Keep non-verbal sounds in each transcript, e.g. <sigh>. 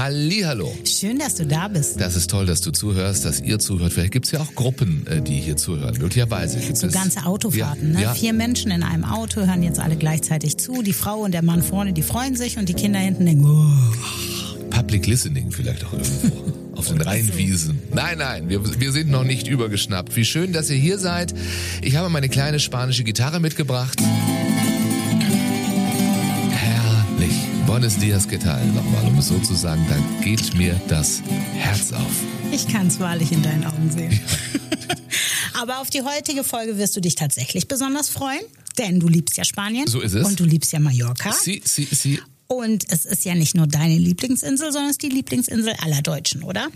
Hallihallo. schön, dass du da bist. Das ist toll, dass du zuhörst, dass ihr zuhört. Vielleicht gibt es ja auch Gruppen, äh, die hier zuhören. Möglicherweise gibt So es ganze Autofahrten, ja, ne? Ja, Vier Menschen in einem Auto hören jetzt alle gleichzeitig zu. Die Frau und der Mann vorne, die freuen sich und die Kinder hinten denken, oh. Public Listening vielleicht auch irgendwo. <laughs> Auf den Rheinwiesen. Nein, nein, wir, wir sind noch nicht übergeschnappt. Wie schön, dass ihr hier seid. Ich habe meine kleine spanische Gitarre mitgebracht. Buenos dias, ¿qué tal? Nochmal, um es so zu sagen, da geht mir das Herz auf. ich kann es wahrlich in deinen Augen sehen. <laughs> Aber auf die heutige Folge wirst du dich tatsächlich besonders freuen, denn du liebst ja Spanien. So ist es. Und du liebst ja Mallorca. Sie, sie, sie. Und es ist ja nicht nur deine Lieblingsinsel, sondern es ist die Lieblingsinsel aller Deutschen, oder?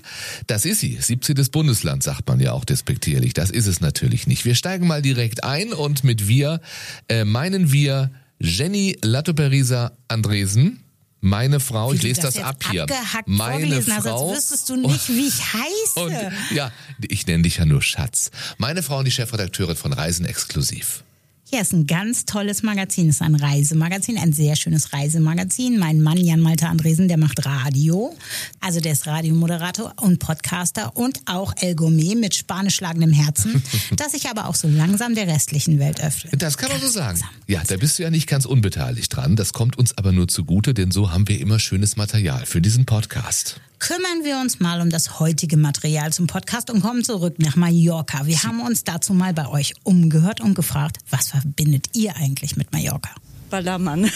Das ist sie. 17. Bundesland, sagt man ja auch despektierlich. Das ist es natürlich nicht. Wir steigen mal direkt ein und mit wir äh, meinen wir Jenny Lattoperisa Andresen. Meine Frau, Wie ich lese das, jetzt ab hier. Meine hast, Frau. als wüsstest du nicht, <laughs> wie ich heiße. Und, ja, ich nenne dich ja nur Schatz. Meine Frau und die Chefredakteurin von Reisen Exklusiv. Ja, ist ein ganz tolles Magazin. Es ist ein Reisemagazin, ein sehr schönes Reisemagazin. Mein Mann Jan Malte Andresen, der macht Radio. Also der ist Radiomoderator und Podcaster und auch El Gourmet mit spanisch schlagendem Herzen, <laughs> das sich aber auch so langsam der restlichen Welt öffnet. Das kann man so Ganz sagen. langsam. Ja, da bist du ja nicht ganz unbeteiligt dran. Das kommt uns aber nur zugute, denn so haben wir immer schönes Material für diesen Podcast. Kümmern wir uns mal um das heutige Material zum Podcast und kommen zurück nach Mallorca. Wir haben uns dazu mal bei euch umgehört und gefragt, was verbindet ihr eigentlich mit Mallorca? Ballermann.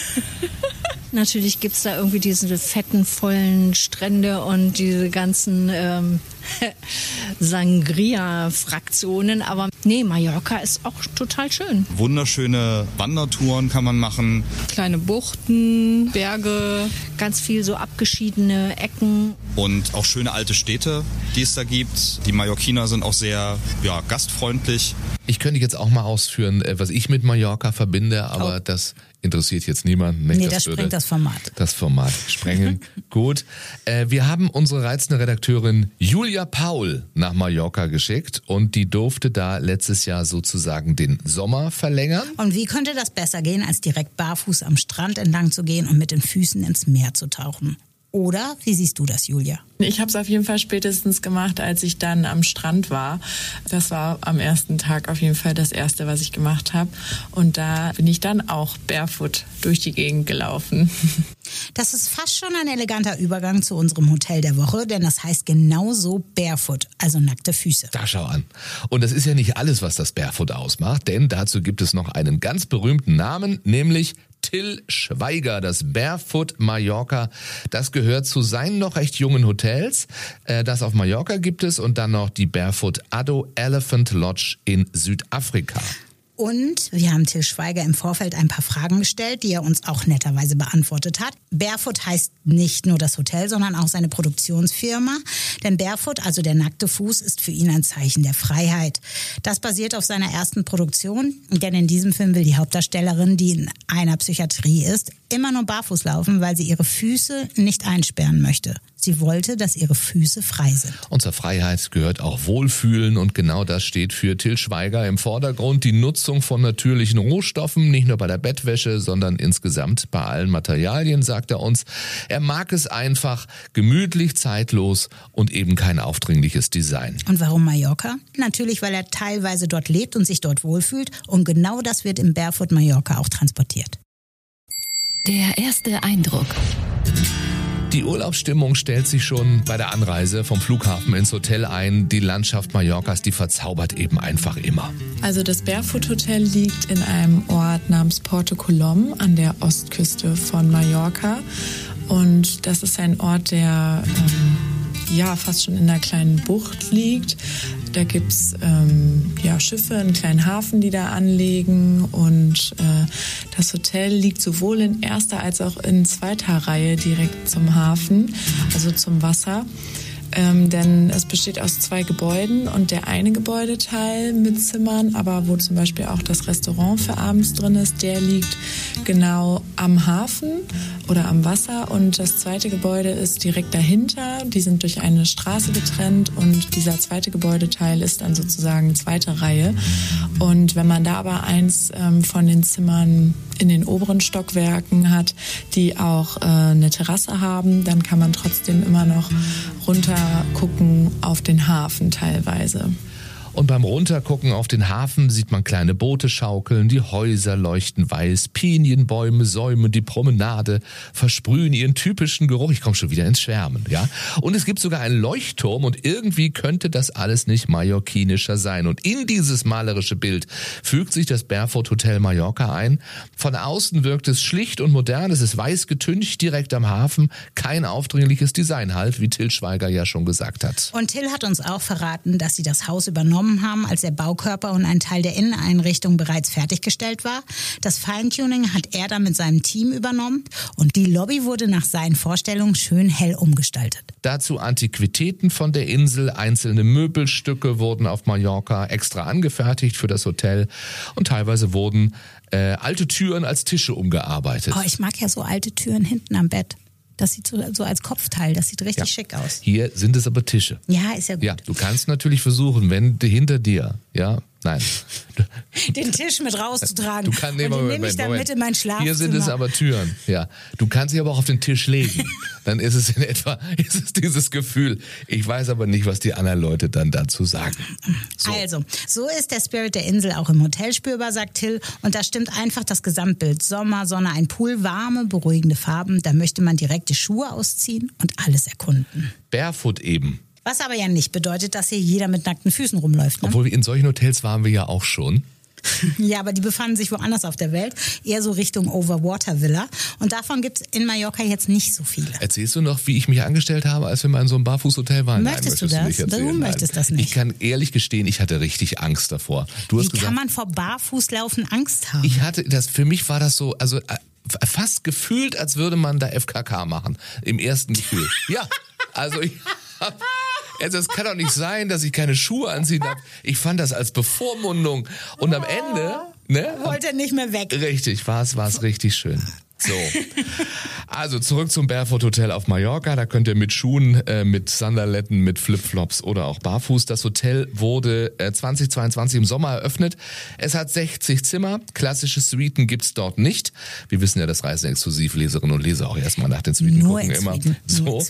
<laughs> Natürlich gibt's da irgendwie diese fetten, vollen Strände und diese ganzen ähm, <laughs> Sangria-Fraktionen. Aber nee, Mallorca ist auch total schön. Wunderschöne Wandertouren kann man machen. Kleine Buchten, Berge, ganz viel so abgeschiedene Ecken. Und auch schöne alte Städte, die es da gibt. Die Mallorquiner sind auch sehr ja, gastfreundlich. Ich könnte jetzt auch mal ausführen, äh, was ich mit Mallorca verbinde, aber das interessiert jetzt niemanden. nicht? Nee, das würde sprengt das Format. Das Format sprengen. <laughs> Gut. Äh, wir haben unsere reizende Redakteurin Julia Paul nach Mallorca geschickt und die durfte da letztes Jahr sozusagen den Sommer verlängern. Und wie könnte das besser gehen, als direkt barfuß am Strand entlang zu gehen und mit den Füßen ins Meer zu tauchen? Oder wie siehst du das, Julia? Ich habe es auf jeden Fall spätestens gemacht, als ich dann am Strand war. Das war am ersten Tag auf jeden Fall das Erste, was ich gemacht habe. Und da bin ich dann auch barefoot durch die Gegend gelaufen. <laughs> Das ist fast schon ein eleganter Übergang zu unserem Hotel der Woche, denn das heißt genauso barefoot, also nackte Füße. Da schau an. Und das ist ja nicht alles, was das Barefoot ausmacht, denn dazu gibt es noch einen ganz berühmten Namen, nämlich Till Schweiger, das Barefoot Mallorca. Das gehört zu seinen noch recht jungen Hotels. Äh, Das auf Mallorca gibt es und dann noch die Barefoot Addo Elephant Lodge in Südafrika. Und wir haben Till Schweiger im Vorfeld ein paar Fragen gestellt, die er uns auch netterweise beantwortet hat. Barefoot heißt nicht nur das Hotel, sondern auch seine Produktionsfirma. Denn Barefoot, also der nackte Fuß, ist für ihn ein Zeichen der Freiheit. Das basiert auf seiner ersten Produktion, denn in diesem Film will die Hauptdarstellerin, die in einer Psychiatrie ist, immer nur barfuß laufen, weil sie ihre Füße nicht einsperren möchte. Sie wollte, dass ihre Füße frei sind. Und zur Freiheit gehört auch Wohlfühlen und genau das steht für Till Schweiger im Vordergrund. Die Nutzung von natürlichen Rohstoffen, nicht nur bei der Bettwäsche, sondern insgesamt bei allen Materialien, sagt er uns. Er mag es einfach, gemütlich, zeitlos und eben kein aufdringliches Design. Und warum Mallorca? Natürlich, weil er teilweise dort lebt und sich dort wohlfühlt. Und genau das wird im Barefoot Mallorca auch transportiert. Der erste Eindruck. Die Urlaubsstimmung stellt sich schon bei der Anreise vom Flughafen ins Hotel ein. Die Landschaft Mallorcas, die verzaubert eben einfach immer. Also das Barefoot Hotel liegt in einem Ort namens Porto Colom an der Ostküste von Mallorca. Und das ist ein Ort, der ähm, ja fast schon in einer kleinen Bucht liegt. Da gibt's ähm, ja, Schiffe, einen kleinen Hafen, die da anlegen. Und äh, das Hotel liegt sowohl in erster als auch in zweiter Reihe direkt zum Hafen, also zum Wasser. Ähm, denn es besteht aus zwei Gebäuden und der eine Gebäudeteil mit Zimmern, aber wo zum Beispiel auch das Restaurant für abends drin ist, der liegt genau am Hafen oder am Wasser und das zweite Gebäude ist direkt dahinter. Die sind durch eine Straße getrennt und dieser zweite Gebäudeteil ist dann sozusagen zweite Reihe. Und wenn man da aber eins ähm, von den Zimmern in den oberen Stockwerken hat, die auch äh, eine Terrasse haben, dann kann man trotzdem immer noch runter gucken auf den Hafen teilweise. Und beim Runtergucken auf den Hafen sieht man kleine Boote schaukeln, die Häuser leuchten weiß, Pinienbäume säumen die Promenade, versprühen ihren typischen Geruch. Ich komme schon wieder ins Schwärmen, ja. Und es gibt sogar einen Leuchtturm und irgendwie könnte das alles nicht mallorquinischer sein. Und in dieses malerische Bild fügt sich das Barefoot Hotel Mallorca ein. Von außen wirkt es schlicht und modern, es ist weiß getüncht, direkt am Hafen, kein aufdringliches Design halt, wie Till Schweiger ja schon gesagt hat. Und Till hat uns auch verraten, dass sie das Haus übernommen übernommen haben, als der Baukörper und ein Teil der Inneneinrichtung bereits fertiggestellt war. Das Feintuning hat er dann mit seinem Team übernommen und die Lobby wurde nach seinen Vorstellungen schön hell umgestaltet. Dazu Antiquitäten von der Insel, einzelne Möbelstücke wurden auf Mallorca extra angefertigt für das Hotel und teilweise wurden äh, alte Türen als Tische umgearbeitet. Oh, ich mag ja so alte Türen hinten am Bett. Das sieht so, so als Kopfteil, das sieht richtig ja. schick aus. Hier sind es aber Tische. Ja, ist ja gut. Ja, du kannst natürlich versuchen, wenn hinter dir, ja, Nein. <laughs> Den Tisch mit rauszutragen. Du kannst, nee, Moment, nehme ich dann Moment. mit in mein Schlafzimmer. Hier sind es aber Türen. Ja. Du kannst sie aber auch auf den Tisch legen. <laughs> Dann ist es in etwa, <laughs> ist es dieses Gefühl. Ich weiß aber nicht, was die anderen Leute dann dazu sagen. So. Also, so ist der Spirit der Insel auch im Hotel spürbar, sagt Till. Und da stimmt einfach das Gesamtbild. Sommer, Sonne, ein Pool, warme, beruhigende Farben. Da möchte man direkt die Schuhe ausziehen und alles erkunden. Barefoot eben. Was aber ja nicht bedeutet, dass hier jeder mit nackten Füßen rumläuft. Ne? Obwohl in solchen Hotels waren wir ja auch schon. <laughs> Ja, aber die befanden sich woanders auf der Welt, eher so Richtung Overwater Villa. Und davon gibt es in Mallorca jetzt nicht so viele. Erzählst du noch, wie ich mich angestellt habe, als wir mal in so einem Barfußhotel waren? Möchtest, Nein, möchtest du das? Du, du möchtest das nicht. Ich kann ehrlich gestehen, ich hatte richtig Angst davor. Du wie hast gesagt, kann man vor Barfußlaufen Angst haben? Ich hatte das, für mich war das so, also äh, fast gefühlt, als würde man da FKK machen. Im ersten Gefühl. ja, also ich hab, also es kann doch nicht sein, dass ich keine Schuhe anziehen darf. Ich fand das als Bevormundung. Und am Ende, ne? Wollte nicht mehr weg. Richtig, war es, war es richtig schön. So. Also zurück zum Barefoot Hotel auf Mallorca. Da könnt ihr mit Schuhen, äh, mit Sandaletten, mit Flipflops oder auch barfuß. Das Hotel wurde äh, 2022 im Sommer eröffnet. Es hat 60 Zimmer. Klassische Suiten gibt's dort nicht. Wir wissen ja, dass Reisenexklusivleserinnen und Leser auch erstmal nach den Suiten Nur gucken immer. <laughs> So.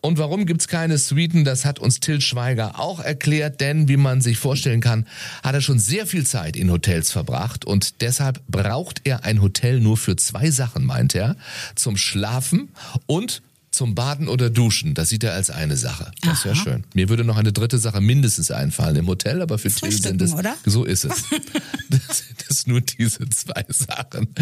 Und warum gibt's keine Suiten? Das hat uns Till Schweiger auch erklärt, denn wie man sich vorstellen kann, hat er schon sehr viel Zeit in Hotels verbracht und deshalb braucht er ein Hotel nur für zwei Sachen meint er, zum Schlafen und zum Baden oder Duschen. Das sieht er als eine Sache. Das wäre schön. Mir würde noch eine dritte Sache mindestens einfallen im Hotel, aber für Till sind es. Oder? So ist es. <laughs> das, das nur diese zwei Sachen. <laughs>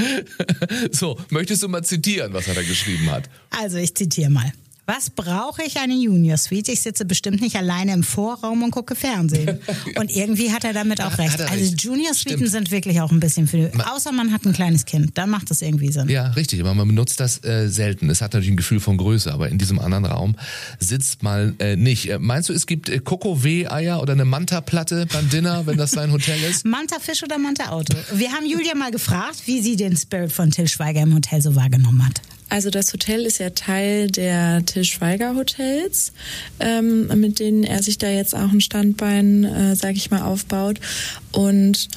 So, möchtest du mal zitieren, was er da geschrieben hat? Also, ich zitiere mal. Was brauche ich eine Junior Suite? Ich sitze bestimmt nicht alleine im Vorraum und gucke Fernsehen. <laughs> Und irgendwie hat er damit auch recht. Also recht. Junior Suiten Stimmt. sind wirklich auch ein bisschen für, außer man hat ein kleines Kind, dann macht das irgendwie Sinn. Ja, richtig, aber man benutzt das äh, selten. Es hat natürlich ein Gefühl von Größe, aber in diesem anderen Raum sitzt man äh, nicht. Äh, meinst du, es gibt äh, Coco-W-Eier oder eine Manta-Platte beim Dinner, wenn das sein Hotel ist? <laughs> Manta Fisch oder Manta Auto? Wir haben Julia mal gefragt, wie sie den Spirit von Till Schweiger im Hotel so wahrgenommen hat. Also das Hotel ist ja Teil der Till Schweiger Hotels, ähm, mit denen er sich da jetzt auch ein Standbein, äh, sage ich mal, aufbaut. Und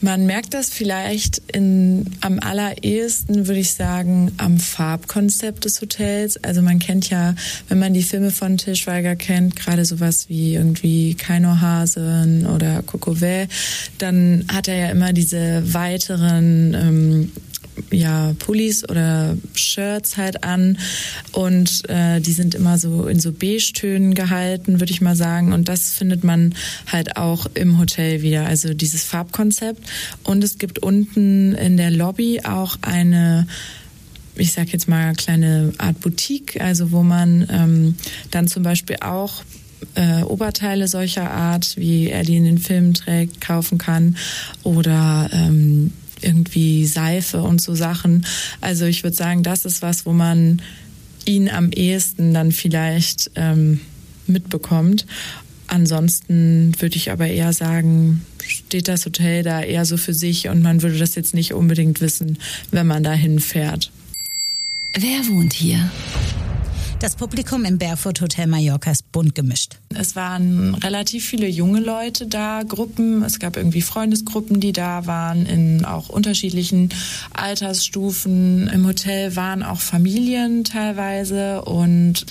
man merkt das vielleicht in, am allerersten, würde ich sagen, am Farbkonzept des Hotels. Also man kennt ja, wenn man die Filme von Till Schweiger kennt, gerade sowas wie irgendwie Keinohasen oder Kokové, dann hat er ja immer diese weiteren ähm, ja, Pullis oder Shirts halt an und äh, die sind immer so in so Beige-Tönen gehalten, würde ich mal sagen. Und das findet man halt auch im Hotel wieder, also dieses Farbkonzept. Und es gibt unten in der Lobby auch eine ich sag jetzt mal kleine Art Boutique, also wo man ähm, dann zum Beispiel auch äh, Oberteile solcher Art, wie er die in den Filmen trägt, kaufen kann oder ähm, irgendwie Seife und so Sachen. Also ich würde sagen, das ist was, wo man ihn am ehesten dann vielleicht ähm, mitbekommt. Ansonsten würde ich aber eher sagen, steht das Hotel da eher so für sich und man würde das jetzt nicht unbedingt wissen, wenn man dahin fährt. Wer wohnt hier? Das Publikum im Barefoot Hotel Mallorca ist bunt gemischt. Es waren relativ viele junge Leute da, Gruppen. Es gab irgendwie Freundesgruppen, die da waren, in auch unterschiedlichen Altersstufen. Im Hotel waren auch Familien teilweise und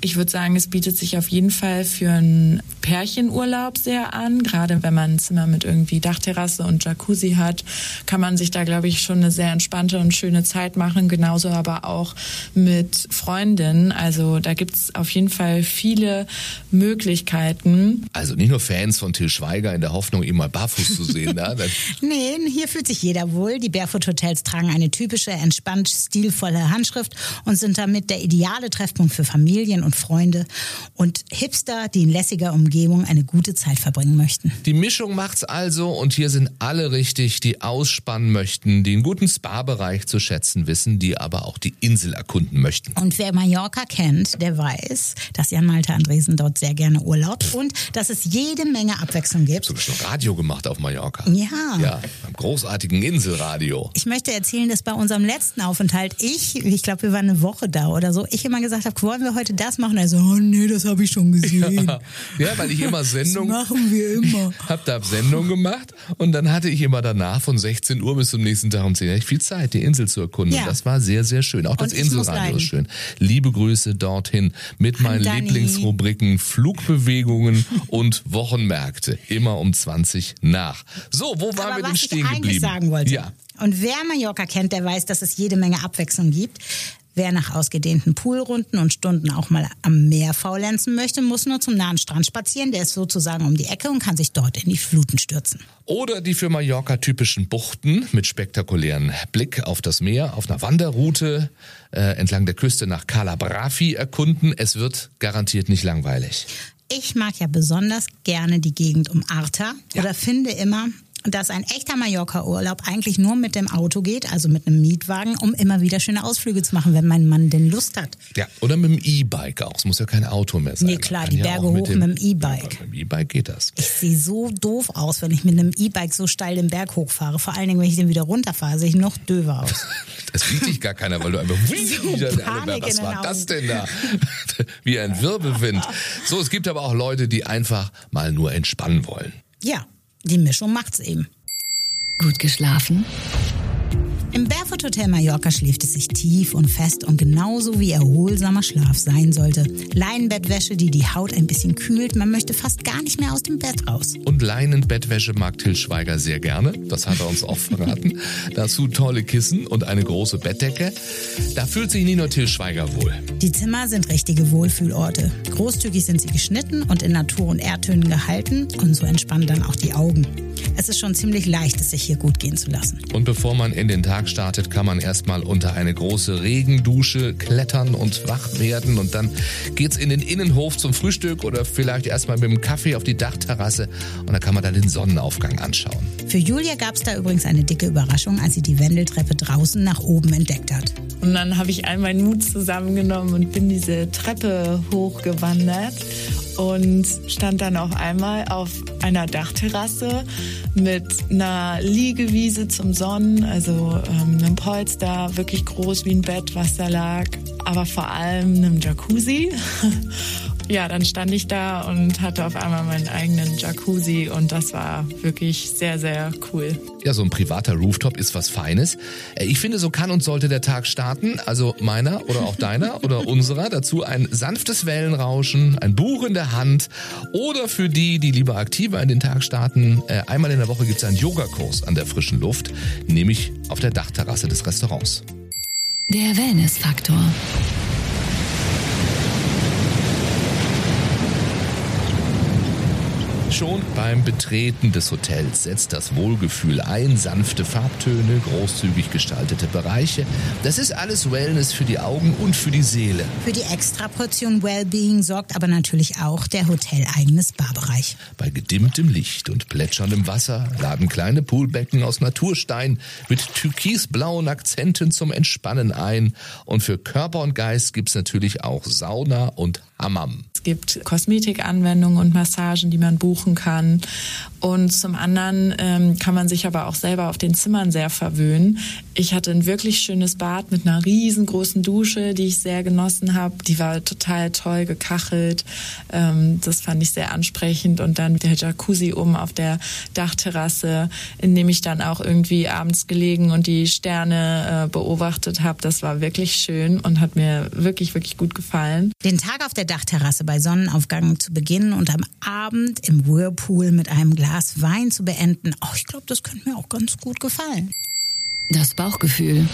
ich würde sagen, es bietet sich auf jeden Fall für einen Pärchenurlaub sehr an. Gerade wenn man ein Zimmer mit irgendwie Dachterrasse und Jacuzzi hat, kann man sich da, glaube ich, schon eine sehr entspannte und schöne Zeit machen. Genauso aber auch mit Freundinnen. Also da gibt es auf jeden Fall viele Möglichkeiten. Also nicht nur Fans von Till Schweiger in der Hoffnung, ihn mal barfuß zu sehen. <laughs> Da. nee, hier fühlt sich jeder wohl. Die Barefoot Hotels tragen eine typische, entspannt stilvolle Handschrift und sind damit der ideale Treffpunkt für Familien und Freunde und Hipster, die in lässiger Umgebung eine gute Zeit verbringen möchten. Die Mischung macht's also und hier sind alle richtig, die ausspannen möchten, die einen guten Spa-Bereich zu schätzen wissen, die aber auch die Insel erkunden möchten. Und wer Mallorca kennt, der weiß, dass Jan Malte Andresen dort sehr gerne urlaubt und dass es jede Menge Abwechslung gibt. Sogar schon Radio gemacht auf Mallorca. Ja. Ja, beim großartigen Inselradio. Ich möchte erzählen, dass bei unserem letzten Aufenthalt ich, ich glaube, wir waren eine Woche da oder so, ich immer gesagt habe, wollen wir heute das machen? Er so, oh nee, das habe ich schon gesehen. Ja, weil ich immer Sendung. Das machen wir immer. <laughs> Hab da Sendung gemacht und dann hatte ich immer danach von 16 Uhr bis zum nächsten Tag um 10 Uhr viel Zeit, die Insel zu erkunden. Ja. Und das war sehr, sehr schön. Auch das Inselradio ist schön. Liebe Grüße dorthin mit meinen. Lieblingsrubriken Flugbewegungen und Wochenmärkte. Immer um 20 nach. So, wo waren wir denn was stehen ich eigentlich geblieben? sagen wollte. Ja. Und wer Mallorca kennt, der weiß, dass es jede Menge Abwechslung gibt. Wer nach ausgedehnten Poolrunden und Stunden auch mal am Meer faulenzen möchte, muss nur zum nahen Strand spazieren. Der ist sozusagen um die Ecke und kann sich dort in die Fluten stürzen. Oder die für Mallorca typischen Buchten mit spektakulären Blick auf das Meer, auf einer Wanderroute äh, entlang der Küste nach Calabrafi erkunden. Es wird garantiert nicht langweilig. Ich mag ja besonders gerne die Gegend um Arta oder finde immer, dass ein echter Mallorca-Urlaub eigentlich nur mit dem Auto geht, also mit einem Mietwagen, um immer wieder schöne Ausflüge zu machen, wenn mein Mann denn Lust hat. Ja, oder mit dem E-Bike auch. Es muss ja kein Auto mehr sein. Nee, klar, die ja Berge hoch mit dem E-Bike. Mit dem E-Bike geht das. Ich sehe so doof aus, wenn ich mit einem E-Bike so steil den Berg hochfahre. Vor allen Dingen, wenn ich den wieder runterfahre, sehe ich noch döver aus. <laughs> Das sieht dich gar keiner, weil du einfach. <laughs> So <laughs> Panik Was war das denn da? Wie ein Wirbelwind. So, es gibt aber auch Leute, die einfach mal nur entspannen wollen. Ja, die Mischung macht's eben. Gut geschlafen? Im Barefoot Hotel Mallorca schläft es sich tief und fest und genauso wie erholsamer Schlaf sein sollte. Leinenbettwäsche, die die Haut ein bisschen kühlt. Man möchte fast gar nicht mehr aus dem Bett raus. Und Leinenbettwäsche mag Till Schweiger sehr gerne. Das hat er uns auch verraten. <laughs> Dazu tolle Kissen und eine große Bettdecke. Da fühlt sich nicht nur Till Schweiger wohl. Die Zimmer sind richtige Wohlfühlorte. Großzügig sind sie geschnitten und in Natur- und Erdtönen gehalten und so entspannen dann auch die Augen. Es ist schon ziemlich leicht, es sich hier gut gehen zu lassen. Und bevor man in den Tag startet, kann man erstmal unter eine große Regendusche klettern und wach werden. Und dann geht's in den Innenhof zum Frühstück oder vielleicht erstmal mit dem Kaffee auf die Dachterrasse. Und dann kann man dann den Sonnenaufgang anschauen. Für Julia gab's da übrigens eine dicke Überraschung, als sie die Wendeltreppe draußen nach oben entdeckt hat. Und dann habe ich all meinen Mut zusammengenommen und bin diese Treppe hochgewandert und stand dann auf einmal auf einer Dachterrasse mit einer Liegewiese zum Sonnen, also ähm, einem Polster, wirklich groß wie ein Bett, was da lag, aber vor allem einem Jacuzzi. <laughs> Ja, dann stand ich da und hatte auf einmal meinen eigenen Jacuzzi und das war wirklich sehr, sehr cool. Ja, so ein privater Rooftop ist was Feines. Äh, Ich finde, so kann und sollte der Tag starten. Also meiner oder auch deiner <laughs> oder unserer. Dazu ein sanftes Wellenrauschen, ein Buch in der Hand. Oder für die, die lieber aktiver in den Tag starten, äh, einmal in der Woche gibt's einen Yogakurs an der frischen Luft, nämlich auf der Dachterrasse des Restaurants. Der Wellnessfaktor. Schon beim Betreten des Hotels setzt das Wohlgefühl ein, sanfte Farbtöne, großzügig gestaltete Bereiche. Das ist alles Wellness für die Augen und für die Seele. Für die Extraportion Wellbeing sorgt aber natürlich auch der hoteleigene Spa-Bereich. Bei gedimmtem Licht und plätscherndem Wasser laden kleine Poolbecken aus Naturstein mit türkisblauen Akzenten zum Entspannen ein. Und für Körper und Geist gibt's natürlich auch Sauna und Hammam. Gibt Kosmetikanwendungen und Massagen, die man buchen kann. Und zum anderen ähm, kann man sich aber auch selber auf den Zimmern sehr verwöhnen. Ich hatte ein wirklich schönes Bad mit einer riesengroßen Dusche, die ich sehr genossen habe. Die war total toll gekachelt. Ähm, das fand ich sehr ansprechend. Und dann der Jacuzzi oben auf der Dachterrasse, in dem ich dann auch irgendwie abends gelegen und die Sterne äh, beobachtet habe. Das war wirklich schön und hat mir wirklich, wirklich gut gefallen. Den Tag auf der Dachterrasse bei Sonnenaufgang zu beginnen und am Abend im Whirlpool mit einem Glas Wein zu beenden, oh, ich glaube, das könnte mir auch ganz gut gefallen. Das Bauchgefühl.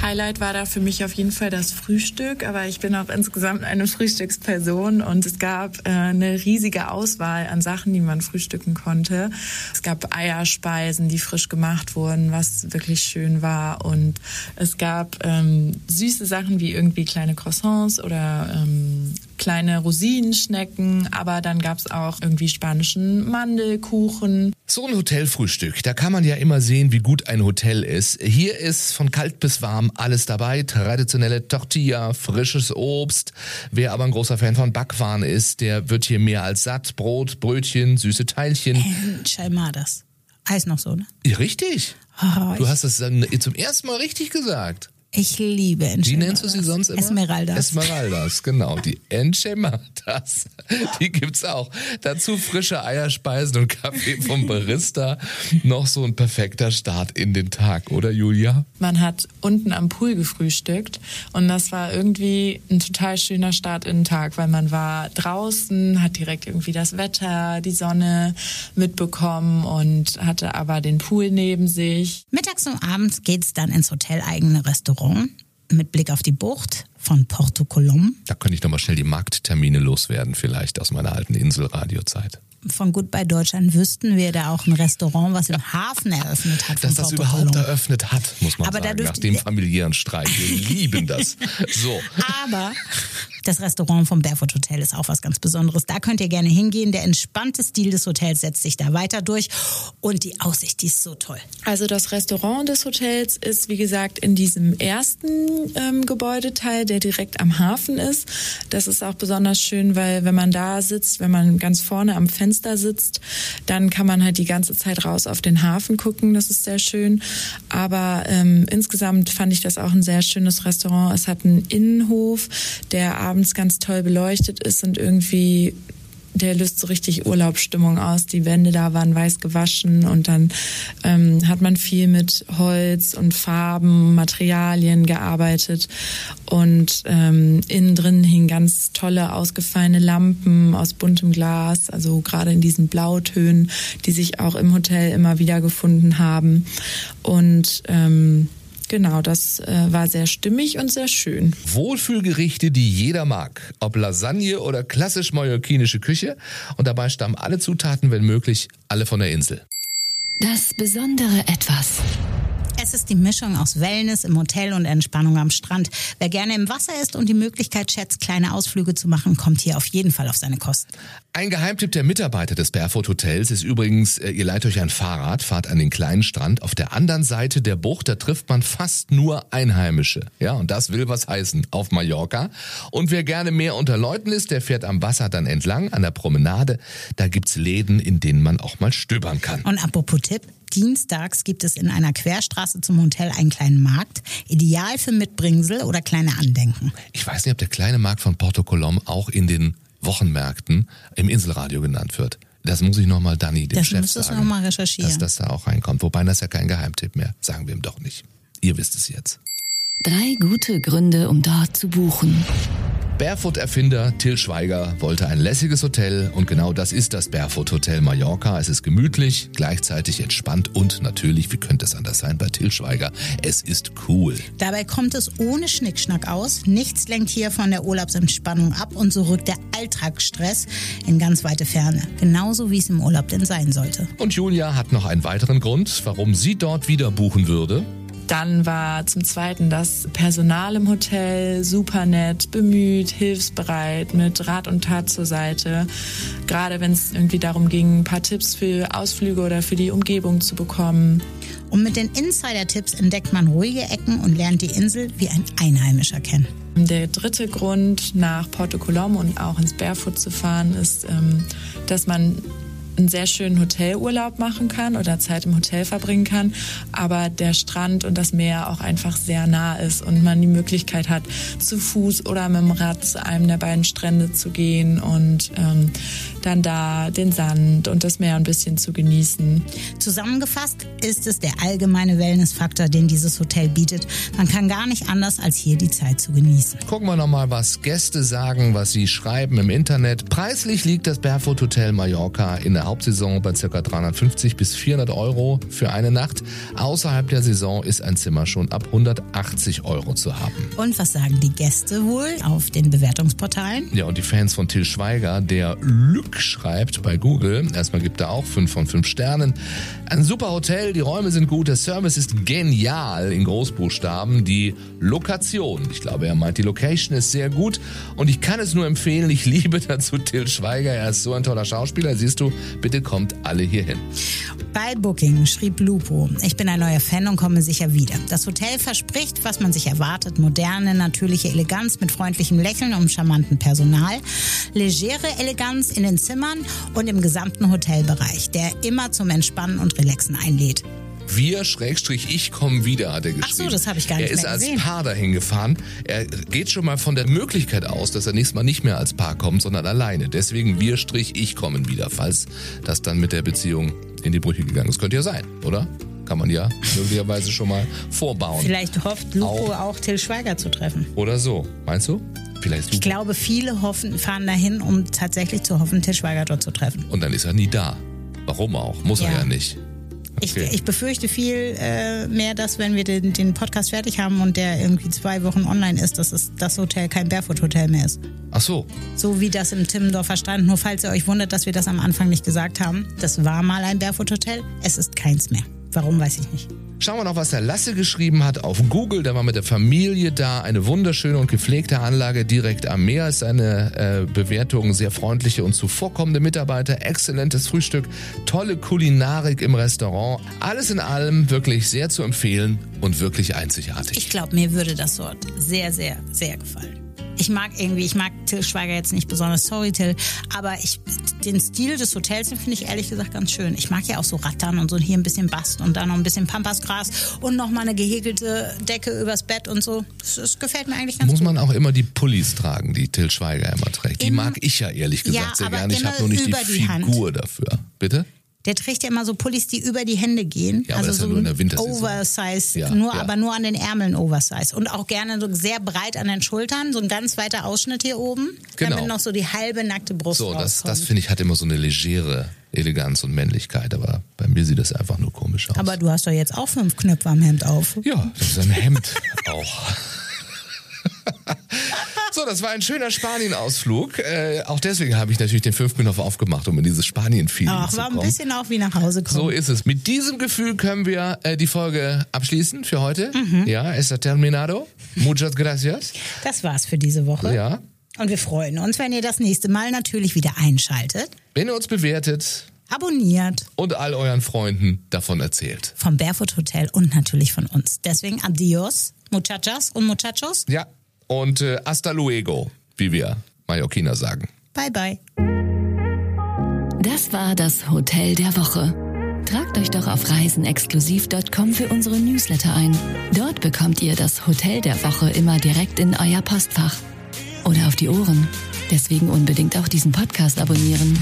Highlight war da für mich auf jeden Fall das Frühstück, aber ich bin auch insgesamt eine Frühstücksperson und es gab äh, eine riesige Auswahl an Sachen, die man frühstücken konnte. Es gab Eierspeisen, die frisch gemacht wurden, was wirklich schön war und es gab ähm, süße Sachen wie irgendwie kleine Croissants oder ähm, kleine Rosinenschnecken, aber dann gab's auch irgendwie spanischen Mandelkuchen. So ein Hotelfrühstück, da kann man ja immer sehen, wie gut ein Hotel ist. Hier ist von kalt bis warm alles dabei. Traditionelle Tortilla, frisches Obst. Wer aber ein großer Fan von Backwaren ist, der wird hier mehr als satt. Brot, Brötchen, süße Teilchen. Enchiladas. Heißt noch so, ne? Ja, richtig. Oh, Du hast es dann zum ersten Mal richtig gesagt. Ich liebe Enchiladas. Wie nennst du sie sonst immer? Esmeraldas. Esmeraldas, genau. Die <laughs> Enchiladas. Die gibt's auch. Dazu frische Eierspeisen und Kaffee vom Barista. Noch so ein perfekter Start in den Tag, oder Julia? Man hat unten am Pool gefrühstückt und das war irgendwie ein total schöner Start in den Tag, weil man war draußen, hat direkt irgendwie das Wetter, die Sonne mitbekommen und hatte aber den Pool neben sich. Mittags und abends geht's dann ins hoteleigene Restaurant mit Blick auf die Bucht von Porto Colom. Da könnte ich nochmal schnell die Markttermine loswerden, vielleicht aus meiner alten Inselradiozeit. Von Goodbye Deutschland wüssten wir da auch ein Restaurant, was im Hafen eröffnet hat. Dass das überhaupt eröffnet hat, muss man Aber sagen, nach dem familiären Streit. Wir <laughs> lieben das. So. Aber das Restaurant vom Barefoot Hotel ist auch was ganz Besonderes. Da könnt ihr gerne hingehen. Der entspannte Stil des Hotels setzt sich da weiter durch. Und die Aussicht, die ist so toll. Also das Restaurant des Hotels ist, wie gesagt, in diesem ersten ähm, Gebäudeteil, der direkt am Hafen ist. Das ist auch besonders schön, weil wenn man da sitzt, wenn man ganz vorne am Fenster sitzt, dann kann man halt die ganze Zeit raus auf den Hafen gucken. Das ist sehr schön. Aber ähm, insgesamt fand ich das auch ein sehr schönes Restaurant. Es hat einen Innenhof, der abends ganz toll beleuchtet ist und irgendwie der löst so richtig Urlaubsstimmung aus. Die Wände da waren weiß gewaschen und dann ähm, hat man viel mit Holz und Farben, Materialien gearbeitet und ähm, innen drin hingen ganz tolle ausgefallene Lampen aus buntem Glas, also gerade in diesen Blautönen, die sich auch im Hotel immer wieder gefunden haben und ähm, Genau, das äh, war sehr stimmig und sehr schön. Wohlfühlgerichte, die jeder mag. Ob Lasagne oder klassisch mallorquinische Küche. Und dabei stammen alle Zutaten, wenn möglich, alle von der Insel. Das besondere Etwas. Es ist die Mischung aus Wellness im Hotel und Entspannung am Strand. Wer gerne im Wasser ist und die Möglichkeit schätzt, kleine Ausflüge zu machen, kommt hier auf jeden Fall auf seine Kosten. Ein Geheimtipp der Mitarbeiter des Barefoot Hotels ist übrigens, äh, ihr leiht euch ein Fahrrad, fahrt an den kleinen Strand. Auf der anderen Seite der Bucht, da trifft man fast nur Einheimische. Ja, und das will was heißen auf Mallorca. Und wer gerne mehr unter Leuten ist, der fährt am Wasser dann entlang an der Promenade. Da gibt's Läden, in denen man auch mal stöbern kann. Und apropos Tipp, dienstags gibt es in einer Querstraße zum Hotel einen kleinen Markt. Ideal für Mitbringsel oder kleine Andenken. Ich weiß nicht, ob der kleine Markt von Porto Colom auch in den Wochenmärkten im Inselradio genannt wird. Das muss ich nochmal Danny, dem Das Chef, sagen. noch mal recherchieren. Dass das da auch reinkommt. Wobei das ja kein Geheimtipp mehr. Sagen wir ihm doch nicht. Ihr wisst es jetzt. Drei gute Gründe, um dort zu buchen. Barefoot-Erfinder Till Schweiger wollte ein lässiges Hotel und genau das ist das Barefoot Hotel Mallorca. Es ist gemütlich, gleichzeitig entspannt und natürlich, wie könnte es anders sein bei Till Schweiger, es ist cool. Dabei kommt es ohne Schnickschnack aus. Nichts lenkt hier von der Urlaubsentspannung ab und so rückt der Alltagsstress in ganz weite Ferne. Genauso wie es im Urlaub denn sein sollte. Und Julia hat noch einen weiteren Grund, warum sie dort wieder buchen würde. Dann war zum Zweiten das Personal im Hotel super nett, bemüht, hilfsbereit, mit Rat und Tat zur Seite. Gerade wenn es irgendwie darum ging, ein paar Tipps für Ausflüge oder für die Umgebung zu bekommen. Und mit den Insider-Tipps entdeckt man ruhige Ecken und lernt die Insel wie ein Einheimischer kennen. Der dritte Grund, nach Porto Colom und auch ins Barefoot zu fahren, ist, ähm, dass man einen sehr schönen Hotelurlaub machen kann oder Zeit im Hotel verbringen kann, aber der Strand und das Meer auch einfach sehr nah ist und man die Möglichkeit hat, zu Fuß oder mit dem Rad zu einem der beiden Strände zu gehen und ähm, dann da den Sand und das Meer ein bisschen zu genießen. Zusammengefasst ist es der allgemeine Wellnessfaktor, den dieses Hotel bietet. Man kann gar nicht anders, als hier die Zeit zu genießen. Gucken wir nochmal, was Gäste sagen, was sie schreiben im Internet. Preislich liegt das Barefoot Hotel Mallorca in der Hauptsaison bei ca. 350 bis 400 Euro für eine Nacht. Außerhalb der Saison ist ein Zimmer schon ab 180 Euro zu haben. Und was sagen die Gäste wohl auf den Bewertungsportalen? Ja, und die Fans von Till Schweiger, der Lück schreibt bei Google, erstmal gibt er auch 5 von 5 Sternen. Ein super Hotel, die Räume sind gut, der Service ist genial in Großbuchstaben. Die Lokation, ich glaube, er meint, die Location ist sehr gut und ich kann es nur empfehlen, ich liebe dazu Till Schweiger, er ist so ein toller Schauspieler, siehst du, bitte kommt alle hierhin. Bei Booking schrieb Lupo, ich bin ein neuer Fan und komme sicher wieder. Das Hotel verspricht, was man sich erwartet, moderne, natürliche Eleganz mit freundlichem Lächeln und charmantem Personal, legere Eleganz in den Zimmern und im gesamten Hotelbereich, der immer zum Entspannen und Relaxen einlädt. Wir, Schrägstrich, ich komme wieder, hat er geschrieben. Ach so, das habe ich gar nicht Er ist als gesehen. Paar dahin gefahren. Er geht schon mal von der Möglichkeit aus, dass er nächstes Mal nicht mehr als Paar kommt, sondern alleine. Deswegen wir, Strich, ich kommen wieder, falls das dann mit der Beziehung in die Brüche gegangen ist. Könnte ja sein, oder? Kann man ja möglicherweise schon mal vorbauen. Vielleicht hofft Lupo auch, Till Schweiger zu treffen. Oder so. Meinst du? Vielleicht Ich du. glaube, viele hoffen, fahren dahin, um tatsächlich zu hoffen, Till Schweiger dort zu treffen. Und dann ist er nie da. Warum auch? Muss er Ja. ja nicht. Ich, Okay. ich befürchte viel äh, mehr, dass wenn wir den, den Podcast fertig haben und der irgendwie zwei Wochen online ist, dass es das Hotel kein Barefoot-Hotel mehr ist. Ach so. So wie das im Timmendorfer stand. Nur falls ihr euch wundert, dass wir das am Anfang nicht gesagt haben. Das war mal ein Barefoot-Hotel. Es ist keins mehr. Warum, weiß ich nicht. Schauen wir noch, was der Lasse geschrieben hat auf Google. Der war mit der Familie da. Eine wunderschöne und gepflegte Anlage direkt am Meer. Ist eine äh, Bewertung. Sehr freundliche und zuvorkommende Mitarbeiter. Exzellentes Frühstück. Tolle Kulinarik im Restaurant. Alles in allem wirklich sehr zu empfehlen und wirklich einzigartig. Ich glaube, mir würde das dort sehr, sehr, sehr gefallen. Ich mag irgendwie, ich mag Till Schweiger jetzt nicht besonders, sorry Till, aber ich, den Stil des Hotels finde ich ehrlich gesagt ganz schön. Ich mag ja auch so Rattern und so hier ein bisschen Bast und da noch ein bisschen Pampasgras und noch mal eine gehäkelte Decke übers Bett und so. Das, das gefällt mir eigentlich ganz Muss gut. man auch immer die Pullis tragen, die Till Schweiger immer trägt. Die mag ich ja ehrlich gesagt Ja, sehr gerne. Ich habe nur nicht die die Hand. Figur dafür. Bitte? Der trägt ja immer so Pullis, die über die Hände gehen. Ja, aber also das ist ja so nur in der Wintersaison. Oversize, Ja, nur, ja. aber nur an den Ärmeln Oversize. Und auch gerne so sehr breit an den Schultern, so ein ganz weiter Ausschnitt hier oben, Genau. damit noch so die halbe nackte Brust So, das, das finde ich hat immer so eine legere Eleganz und Männlichkeit, aber bei mir sieht das einfach nur komisch aus. aber du hast doch jetzt auch fünf Knöpfe am Hemd auf. ja, das ist ein Hemd <laughs> auch. Das war ein schöner Spanien-Ausflug. Äh, auch deswegen habe ich natürlich den fünften Knopf aufgemacht, um in dieses Spanien-Feeling Ach, zu war ein kommen. bisschen auch wie nach Hause kommen. So ist es. Mit diesem Gefühl können wir äh, die Folge abschließen für heute. Mhm. Ja, está terminado. Muchas gracias. Das war's für diese Woche. Ja. Und wir freuen uns, wenn ihr das nächste Mal natürlich wieder einschaltet, Wenn ihr uns bewertet abonniert und all euren Freunden davon erzählt. vom Barefoot Hotel und natürlich von uns. Deswegen adios, muchachas und muchachos. Ja. Und äh, hasta luego, wie wir Mallorquiner sagen. Bye, bye. Das war das Hotel der Woche. Tragt euch doch auf reisenexklusiv.com für unsere Newsletter ein. Dort bekommt ihr das Hotel der Woche immer direkt in euer Postfach. Oder auf die Ohren. Deswegen unbedingt auch diesen Podcast abonnieren.